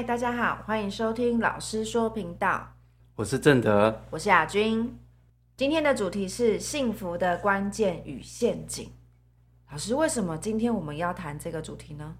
嗨，大家好，欢迎收听老师说频道。我是正德，我是亚军。今天的主题是幸福的关键与陷阱。老师，为什么今天我们要谈这个主题呢？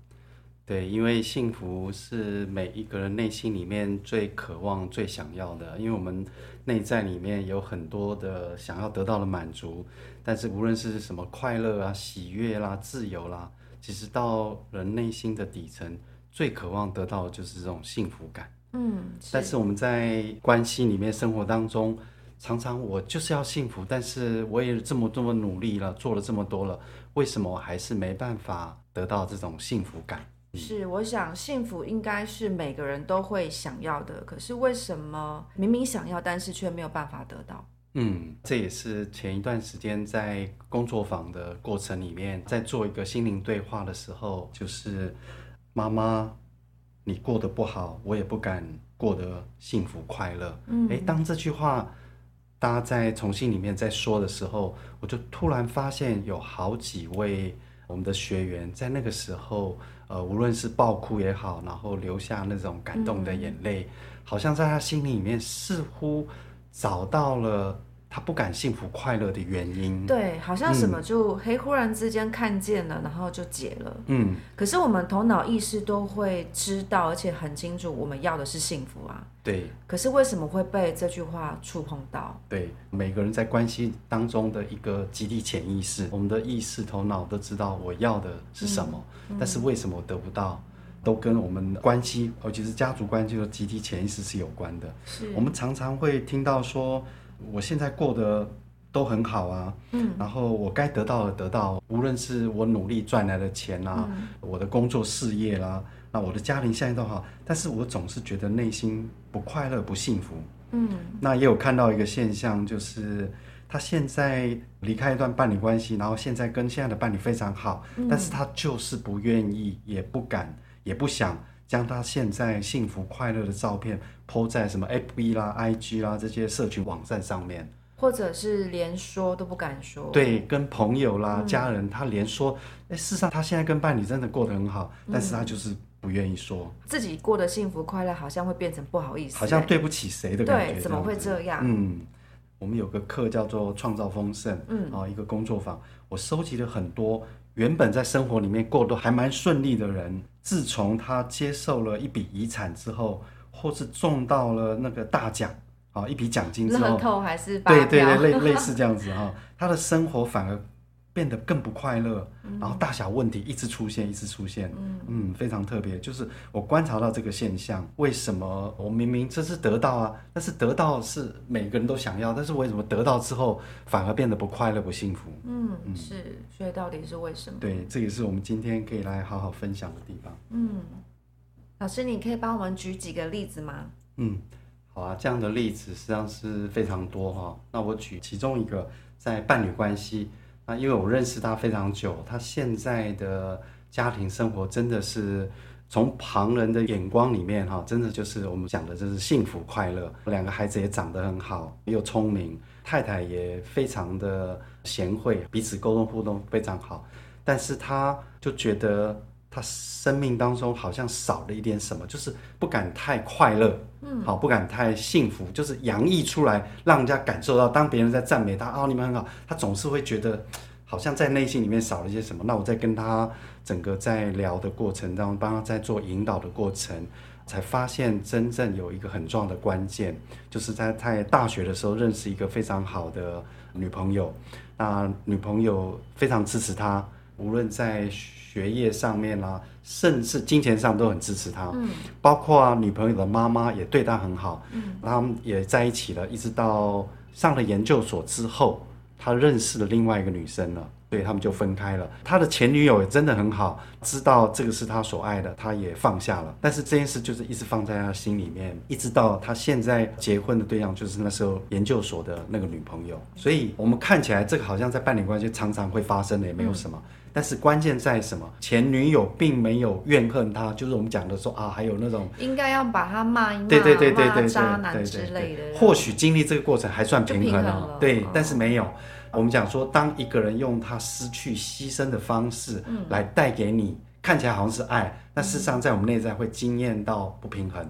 对，因为幸福是每一个人内心里面最渴望、最想要的。因为我们内在里面有很多的想要得到的满足，但是无论是什么快乐啊、喜悦啦、自由啦，其实到人内心的底层，最渴望得到的就是这种幸福感。嗯，但是我们在关系里面、生活当中，常常我就是要幸福，但是我也这么这么努力了，做了这么多了，为什么我还是没办法得到这种幸福感？是，我想幸福应该是每个人都会想要的，可是为什么明明想要，但是却没有办法得到？嗯，这也是前一段时间在工作坊的过程里面，在做一个心灵对话的时候，就是妈妈，你过得不好，我也不敢过得幸福快乐。嗯，诶，当这句话大家在从心里面在说的时候，我就突然发现有好几位我们的学员在那个时候。呃，无论是爆哭也好，然后流下那种感动的眼泪，嗯、好像在他心里面似乎找到了他不敢幸福快乐的原因。对，好像什么就嘿，忽然之间看见了，然后就解了。嗯，可是我们头脑意识都会知道，而且很清楚，我们要的是幸福啊。对。可是为什么会被这句话触碰到？对，每个人在关系当中的一个集体潜意识，我们的意识头脑都知道我要的是什么。嗯但是为什么我得不到，都跟我们的关系，尤其是家族关系的集体潜意识是有关的。是我们常常会听到说，我现在过得都很好啊，嗯，然后我该得到的得到，无论是我努力赚来的钱啊，嗯、我的工作事业啦、啊，那我的家庭现在都好，但是我总是觉得内心不快乐、不幸福。嗯，那也有看到一个现象，就是。他现在离开一段伴侣关系，然后现在跟现在的伴侣非常好，嗯、但是他就是不愿意，也不敢，也不想将他现在幸福快乐的照片 po 在什么 FB 啦、IG 啦这些社群网站上面，或者是连说都不敢说。对，跟朋友啦、嗯、家人，他连说，哎，事实上他现在跟伴侣真的过得很好，嗯、但是他就是不愿意说自己过得幸福快乐，好像会变成不好意思，好像对不起谁的感觉。对，怎么会这样？嗯。我们有个课叫做创造丰盛，嗯，啊，一个工作坊，我收集了很多原本在生活里面过得还蛮顺利的人，自从他接受了一笔遗产之后，或是中到了那个大奖，啊，一笔奖金之后，乐透还是对对对，类类似这样子哈，他的生活反而。变得更不快乐，然后大小问题一直出现，一直出现，嗯，嗯，非常特别。就是我观察到这个现象，为什么我明明这是得到啊，但是得到是每个人都想要，但是为什么得到之后反而变得不快乐、不幸福？嗯，嗯，是，所以到底是为什么？对，这也是我们今天可以来好好分享的地方。嗯，老师，你可以帮我们举几个例子吗？嗯，好啊，这样的例子实际上是非常多哈。那我举其中一个，在伴侣关系。那因为我认识他非常久，他现在的家庭生活真的是从旁人的眼光里面哈，真的就是我们讲的就是幸福快乐。两个孩子也长得很好，又聪明，太太也非常的贤惠，彼此沟通互动非常好。但是他就觉得他生命当中好像少了一点什么，就是不敢太快乐，嗯，好，不敢太幸福，就是洋溢出来，让人家感受到，当别人在赞美他，哦，你们很好，他总是会觉得。好像在内心里面少了一些什么，那我在跟他整个在聊的过程当中，帮他在做引导的过程，才发现真正有一个很重要的关键，就是在在大学的时候认识一个非常好的女朋友，那女朋友非常支持他，无论在学业上面啦，甚至金钱上都很支持他，嗯，包括女朋友的妈妈也对他很好，嗯，他们也在一起了，一直到上了研究所之后。他认识了另外一个女生了，所以他们就分开了。他的前女友也真的很好，知道这个是他所爱的，他也放下了。但是这件事就是一直放在他心里面，一直到他现在结婚的对象就是那时候研究所的那个女朋友。所以我们看起来这个好像在伴侣关系常常会发生的，也没有什么。嗯、但是关键在什么？前女友并没有怨恨他，就是我们讲的说啊，还有那种应该要把他骂一骂，对对对对对，渣男之类的。或许经历这个过程还算平衡了，对，但是没有。我们讲说，当一个人用他失去、牺牲的方式来带给你看起来好像是爱，那事实上在我们内在会惊艳到不平衡。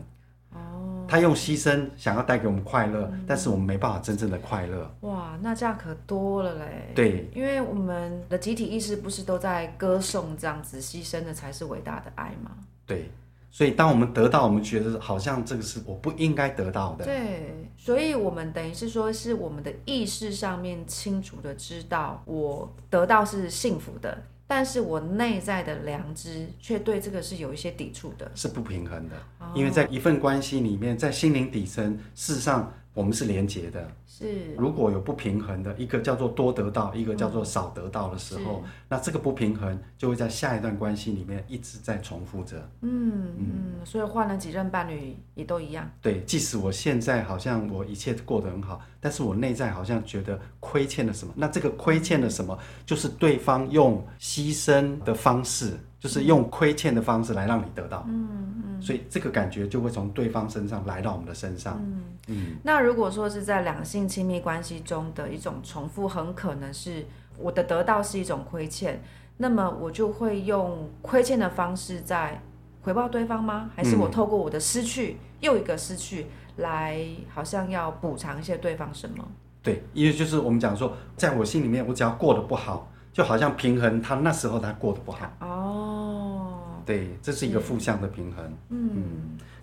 哦，他用牺牲想要带给我们快乐，但是我们没办法真正的快乐。哇，那这样可多了嘞。对，因为我们的集体意识不是都在歌颂这样子牺牲的才是伟大的爱吗？对。所以，当我们得到，我们觉得好像这个是我不应该得到的。对，所以我们等于是说，是我们的意识上面清楚的知道，我得到是幸福的，但是我内在的良知却对这个是有一些抵触的，是不平衡的。哦，因为在一份关系里面，在心灵底层，事实上。我们是连结的，是。如果有不平衡的，一个叫做多得到，一个叫做少得到的时候，嗯、那这个不平衡就会在下一段关系里面一直在重复着。嗯嗯，所以换了几任伴侣也都一样。对，即使我现在好像我一切过得很好，但是我内在好像觉得亏欠了什么。那这个亏欠了什么，就是对方用牺牲的方式。就是用亏欠的方式来让你得到，嗯嗯，所以这个感觉就会从对方身上来到我们的身上，嗯嗯。那如果说是在两性亲密关系中的一种重复，很可能是我的得到是一种亏欠，那么我就会用亏欠的方式在回报对方吗？还是我透过我的失去、嗯、又一个失去来，好像要补偿一些对方什么？对，因为就是我们讲说，在我心里面，我只要过得不好。就好像平衡他那时候他过得不好。哦，对，这是一个负向的平衡。嗯，嗯，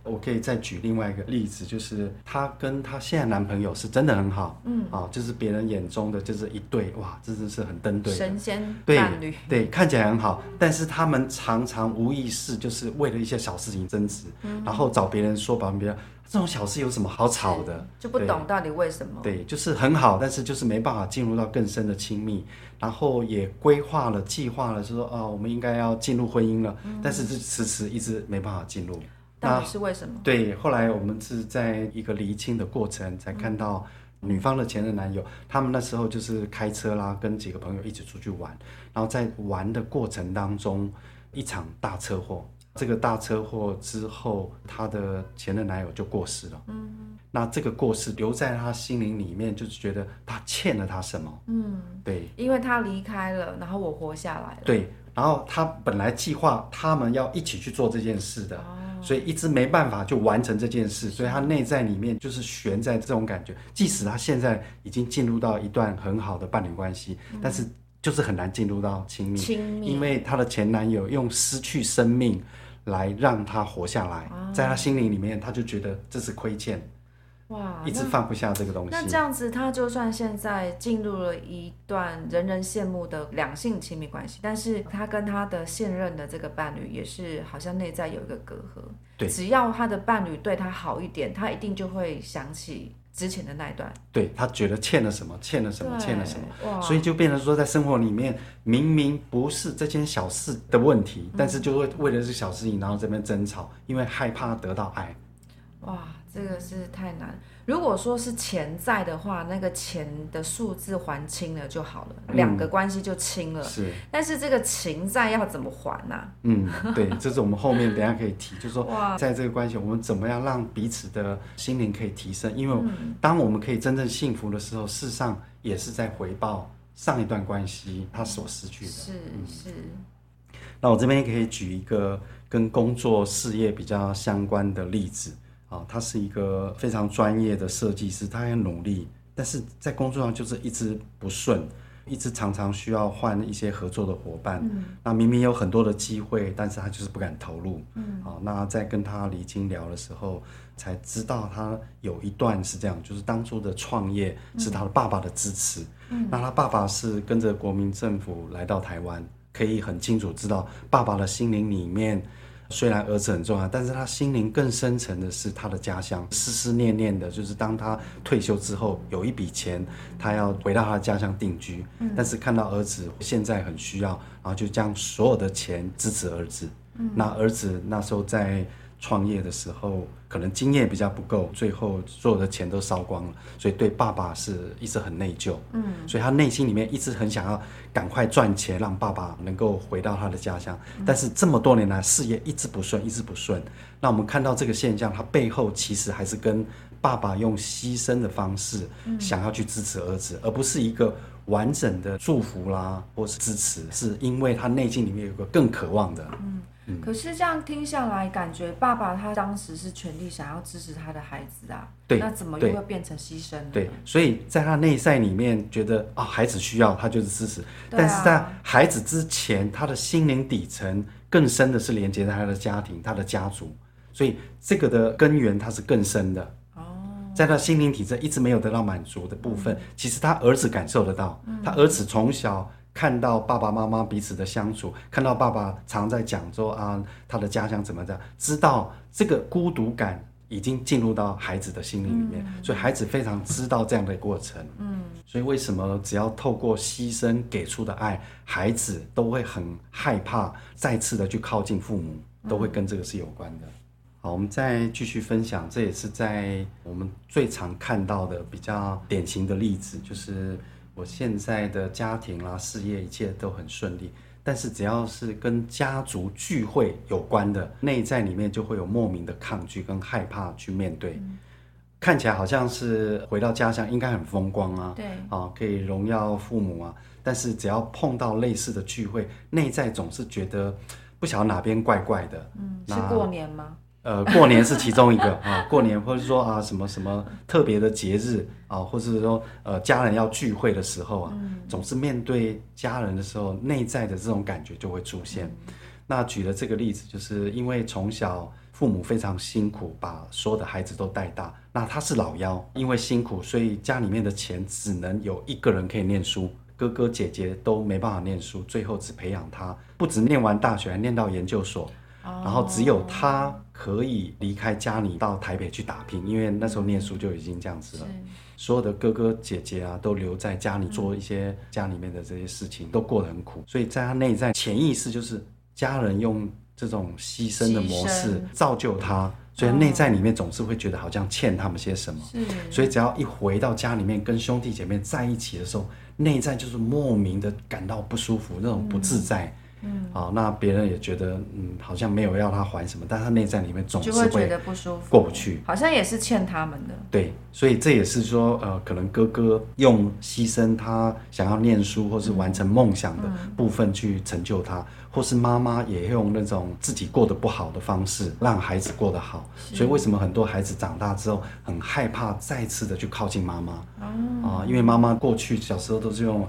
我可以再举另外一个例子，就是她跟她现在男朋友是真的很好，嗯，啊，就是别人眼中的就是一对，哇，真的是很登对，神仙伴侣，对，对，看起来很好，但是他们常常无意识就是为了一些小事情争执，嗯，然后找别人说，把别人。这种小事有什么好吵的？就不懂到底为什么？对，就是很好，但是就是没办法进入到更深的亲密，然后也规划了、计划了，就说啊，我们应该要进入婚姻了，嗯、但是这迟迟一直没办法进入。到底是为什么？对，后来我们是在一个厘清的过程，才看到女方的前任男友，他们那时候就是开车啦，跟几个朋友一起出去玩，然后在玩的过程当中，一场大车祸。这个大车祸之后，她的前任男友就过世了。嗯，那这个过世留在她心灵里面，就是觉得她欠了他什么？嗯，对，因为他离开了，然后我活下来了。对，然后他本来计划他们要一起去做这件事的，哦，所以一直没办法就完成这件事，所以他内在里面就是悬在这种感觉。即使他现在已经进入到一段很好的伴侣关系，嗯，但是就是很难进入到亲密，亲密，因为她的前男友用失去生命。来让他活下来，在他心灵里面，他就觉得这是亏欠，哇，一直放不下这个东西。那，那这样子，他就算现在进入了一段人人羡慕的两性亲密关系，但是他跟他的现任的这个伴侣也是好像内在有一个隔阂。对，只要他的伴侣对他好一点，他一定就会想起。之前的那一段，对，他觉得欠了什么，欠了什么，欠了什么，所以就变成说，在生活里面明明不是这件小事的问题，嗯、但是就会为了这小事情，然后这边争吵，因为害怕得到爱。哇，这个是太难。如果说是钱债的话，那个钱的数字还清了就好了，两、嗯、个关系就清了。是，但是这个情债要怎么还呢、啊？嗯，对，这是我们后面等一下可以提，就是说，在这个关系，我们怎么样让彼此的心灵可以提升？因为当我们可以真正幸福的时候，事实上也是在回报上一段关系他所失去的。是是。那我这边可以举一个跟工作事业比较相关的例子。啊，他是一个非常专业的设计师，他很努力，但是在工作上就是一直不顺，一直常常需要换一些合作的伙伴。嗯。那明明有很多的机会，但是他就是不敢投入。嗯。好，那在跟他离经聊的时候，才知道他有一段是这样，就是当初的创业是他的爸爸的支持。嗯。那他爸爸是跟着国民政府来到台湾，可以很清楚知道爸爸的心灵里面。虽然儿子很重要，但是他心灵更深层的是他的家乡，思思念念的就是当他退休之后有一笔钱，他要回到他的家乡定居。嗯。但是看到儿子现在很需要，然后就将所有的钱支持儿子。嗯。那儿子那时候在创业的时候，可能经验比较不够，最后所有的钱都烧光了，所以对爸爸是一直很内疚。嗯，所以他内心里面一直很想要赶快赚钱，让爸爸能够回到他的家乡。但是这么多年来，事业一直不顺，一直不顺。那我们看到这个现象，他背后其实还是跟爸爸用牺牲的方式想要去支持儿子，嗯、而不是一个完整的祝福啦，或是支持，是因为他内心里面有个更渴望的。嗯嗯、可是这样听下来，感觉爸爸他当时是全力想要支持他的孩子啊。对。那怎么又会变成牺牲呢？对，所以在他内在里面觉得啊、哦，孩子需要他就是支持。但是在孩子之前，他的心灵底层更深的是连接在他的家庭、他的家族，所以这个的根源他是更深的。哦。在他心灵体质一直没有得到满足的部分，嗯、其实他儿子感受得到，嗯、他儿子从小。看到爸爸妈妈彼此的相处，看到爸爸常在讲说啊，他的家乡怎么样，知道这个孤独感已经进入到孩子的心灵里面，嗯、所以孩子非常知道这样的过程。嗯，所以为什么只要透过牺牲给出的爱，孩子都会很害怕再次的去靠近父母，都会跟这个是有关的。好，我们再继续分享，这也是在我们最常看到的比较典型的例子，就是。我现在的家庭啦、事业一切都很顺利，但是只要是跟家族聚会有关的，内在里面就会有莫名的抗拒跟害怕去面对。嗯、看起来好像是回到家乡应该很风光啊，对，啊可以荣耀父母啊，但是只要碰到类似的聚会，内在总是觉得不晓得哪边怪怪的。嗯，是过年吗？呃，过年是其中一个啊，过年或者说啊什么什么特别的节日啊，或者是说呃家人要聚会的时候啊，嗯、总是面对家人的时候，内在的这种感觉就会出现。嗯、那举了这个例子，就是因为从小父母非常辛苦，把所有的孩子都带大，那他是老幺，因为辛苦，所以家里面的钱只能有一个人可以念书，哥哥姐姐都没办法念书，最后只培养他，不止念完大学，还念到研究所。然后只有他可以离开家里到台北去打拼，因为那时候念书就已经这样子了。所有的哥哥姐姐啊，都留在家里做一些家里面的这些事情，都过得很苦。所以在他内在潜意识就是家人用这种牺牲的模式造就他，所以内在里面总是会觉得好像欠他们些什么。所以只要一回到家里面跟兄弟姐妹在一起的时候，内在就是莫名的感到不舒服，那种不自在。嗯，好，那别人也觉得，嗯，好像没有要他还什么，但他内在里面总是会觉得不舒服，过不去，好像也是欠他们的。对，所以这也是说，呃，可能哥哥用牺牲他想要念书或是完成梦想的部分去成就他，嗯、或是妈妈也用那种自己过得不好的方式让孩子过得好。所以为什么很多孩子长大之后很害怕再次的去靠近妈妈？啊、嗯呃，因为妈妈过去小时候都是用。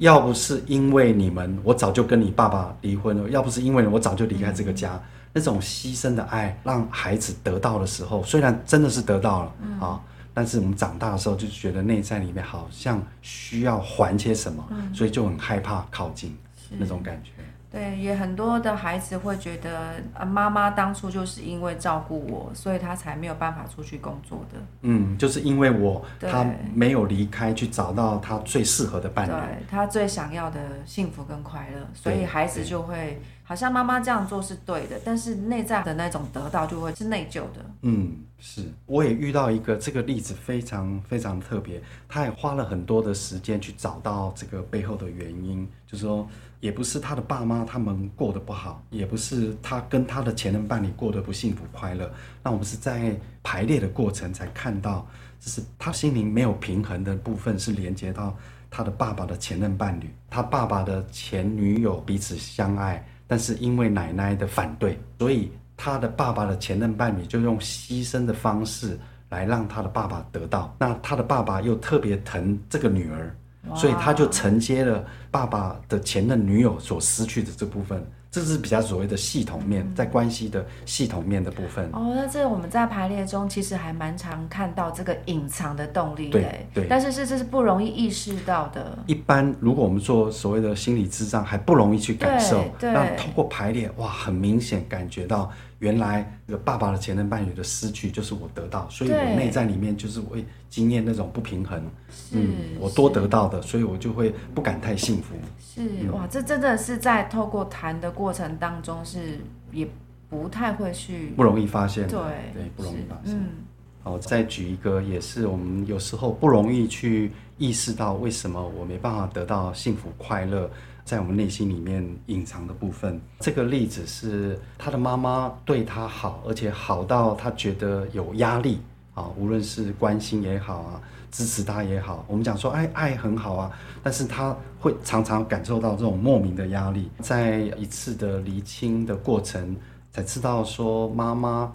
要不是因为你们，我早就跟你爸爸离婚了；要不是因为我早就离开这个家。那种牺牲的爱，让孩子得到的时候，虽然真的是得到了啊、但是我们长大的时候就觉得内在里面好像需要还些什么，嗯、所以就很害怕靠近那种感觉。对，也很多的孩子会觉得呃，妈妈当初就是因为照顾我，所以他才没有办法出去工作的。嗯，就是因为我对。他没有离开去找到他最适合的伴侣，对他最想要的幸福跟快乐，所以孩子就会好像妈妈这样做是对的，但是内在的那种得到就会是内疚的。嗯，是，我也遇到一个这个例子非常非常特别，他也花了很多的时间去找到这个背后的原因，就是说。也不是他的爸妈他们过得不好，也不是他跟他的前任伴侣过得不幸福快乐。那我们是在排列的过程才看到，就是他心灵没有平衡的部分是连接到他的爸爸的前任伴侣，他爸爸的前女友彼此相爱，但是因为奶奶的反对，所以他的爸爸的前任伴侣就用牺牲的方式来让他的爸爸得到。那他的爸爸又特别疼这个女儿。所以他就承接了爸爸的前任女友所失去的这部分，这是比较所谓的系统面，在关系的系统面的部分。哦，那这我们在排列中其实还蛮常看到这个隐藏的动力，对对。但是是这是不容易意识到的。一般如果我们做所谓的心理智障，还不容易去感受。对。那通过排列，哇，很明显感觉到。原来这个爸爸的前任伴侣的失去就是我得到，所以我内在里面就是会经验那种不平衡，嗯，我多得到的，所以我就会不敢太幸福。是、嗯、哇，这真的是在透过谈的过程当中是也不太会去不容易发现，对对，不容易发现。嗯，好，再举一个，也是我们有时候不容易去意识到为什么我没办法得到幸福快乐。在我们内心里面隐藏的部分，这个例子是他的妈妈对他好，而且好到他觉得有压力啊，无论是关心也好啊，支持他也好，我们讲说，哎，爱很好啊，但是他会常常感受到这种莫名的压力，在一次的厘清的过程，才知道说，妈妈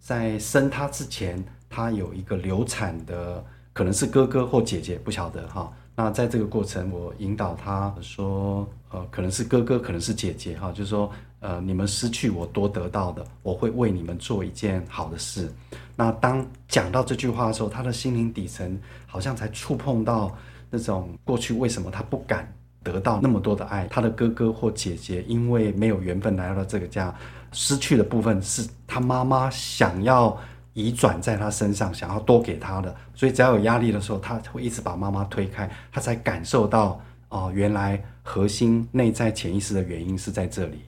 在生他之前，他有一个流产的，可能是哥哥或姐姐，不晓得哈。那在这个过程，我引导他说，呃，可能是哥哥，可能是姐姐哈，就是说，呃，你们失去我多得到的，我会为你们做一件好的事。那当讲到这句话的时候，他的心灵底层好像才触碰到那种过去为什么他不敢得到那么多的爱，他的哥哥或姐姐因为没有缘分来到了这个家，失去的部分是他妈妈想要。移转在他身上，想要多给他的，所以只要有压力的时候，他会一直把妈妈推开，他才感受到哦、原来核心内在潜意识的原因是在这里。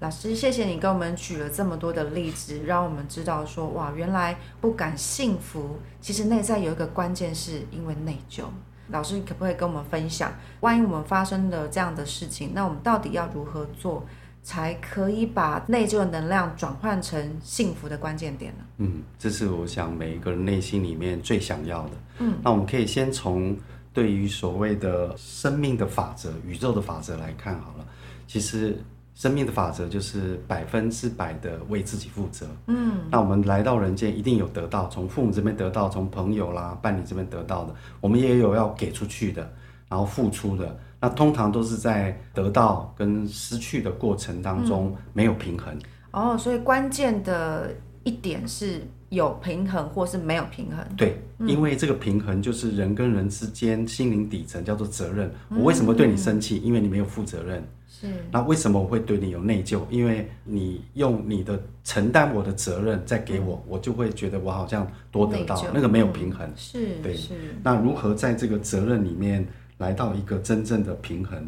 老师，谢谢你给我们举了这么多的例子，让我们知道说，哇，原来不敢幸福，其实内在有一个关键是因为内疚。老师，你可不可以跟我们分享，万一我们发生了这样的事情，那我们到底要如何做？才可以把内疚的能量转换成幸福的关键点呢？嗯，这是我想每一个人内心里面最想要的。嗯，那我们可以先从对于所谓的生命的法则、宇宙的法则来看好了。其实生命的法则就是百分之百的为自己负责。嗯，那我们来到人间一定有得到，从父母这边得到，从朋友啦、伴侣这边得到的，我们也有要给出去的，然后付出的。那通常都是在得到跟失去的过程当中没有平衡。嗯、哦，所以关键的一点是有平衡或是没有平衡。对，嗯、因为这个平衡就是人跟人之间心灵底层叫做责任。我为什么对你生气？嗯、因为你没有负责任。是。那为什么我会对你有内疚？因为你用你的承担我的责任再给我，嗯、我就会觉得我好像多得到，那个没有平衡。嗯、是。对。是。那如何在这个责任里面？来到一个真正的平衡，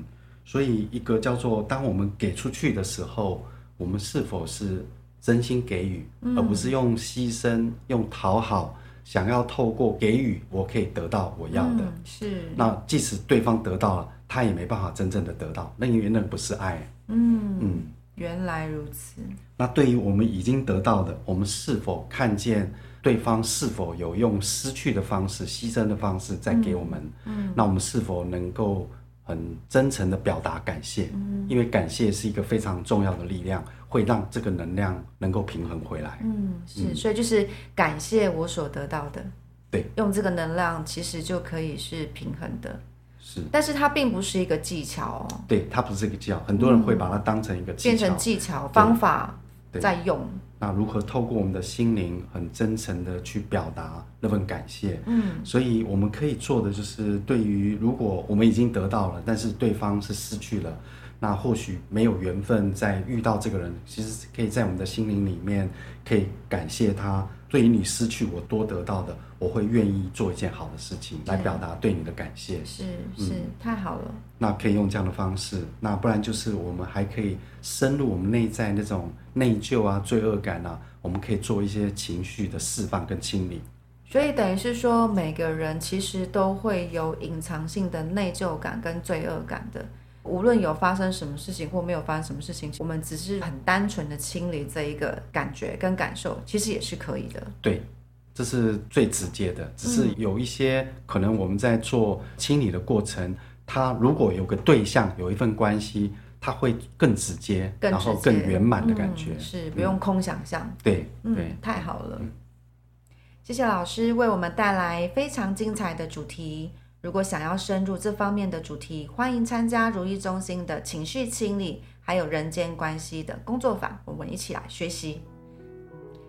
所以一个叫做当我们给出去的时候，我们是否是真心给予，嗯、而不是用牺牲、用讨好，想要透过给予，我可以得到我要的。嗯、是。那即使对方得到了，他也没办法真正的得到，那因为那不是爱。嗯嗯，原来如此。那对于我们已经得到的，我们是否看见？对方是否有用失去的方式、牺牲的方式在给我们？嗯，嗯，那我们是否能够很真诚的表达感谢？嗯，因为感谢是一个非常重要的力量，会让这个能量能够平衡回来。嗯，是，嗯，所以就是感谢我所得到的。对，用这个能量其实就可以是平衡的。是，但是它并不是一个技巧哦。对，它不是一个技巧，很多人会把它当成一个技巧，变成技巧方法在用。那如何透过我们的心灵很真诚的去表达那份感谢？嗯，所以我们可以做的就是，对于如果我们已经得到了，但是对方是失去了，那或许没有缘分再遇到这个人，其实可以在我们的心灵里面可以感谢他。对于你失去我多得到的，我会愿意做一件好的事情来表达对你的感谢。是是，嗯，太好了。那可以用这样的方式，那不然就是我们还可以深入我们内在那种内疚啊、罪恶感啊，我们可以做一些情绪的释放跟清理。所以等于是说，每个人其实都会有隐藏性的内疚感跟罪恶感的。无论有发生什么事情或没有发生什么事情，我们只是很单纯的清理这一个感觉跟感受，其实也是可以的。对，这是最直接的。只是有一些可能我们在做清理的过程，它如果有个对象，有一份关系，它会更直接，直接，然后更圆满的感觉。嗯，是不用空想象。嗯，对，嗯，对，太好了。谢谢老师为我们带来非常精彩的主题。如果想要深入这方面的主题，欢迎参加如意中心的情绪清理，还有人间关系的工作坊，我们一起来学习。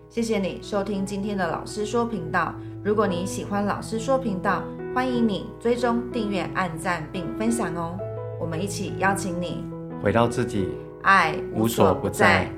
谢谢你收听今天的老师说频道。如果你喜欢老师说频道，欢迎你追踪、订阅、按赞并分享哦。我们一起邀请你回到自己，爱无所不在。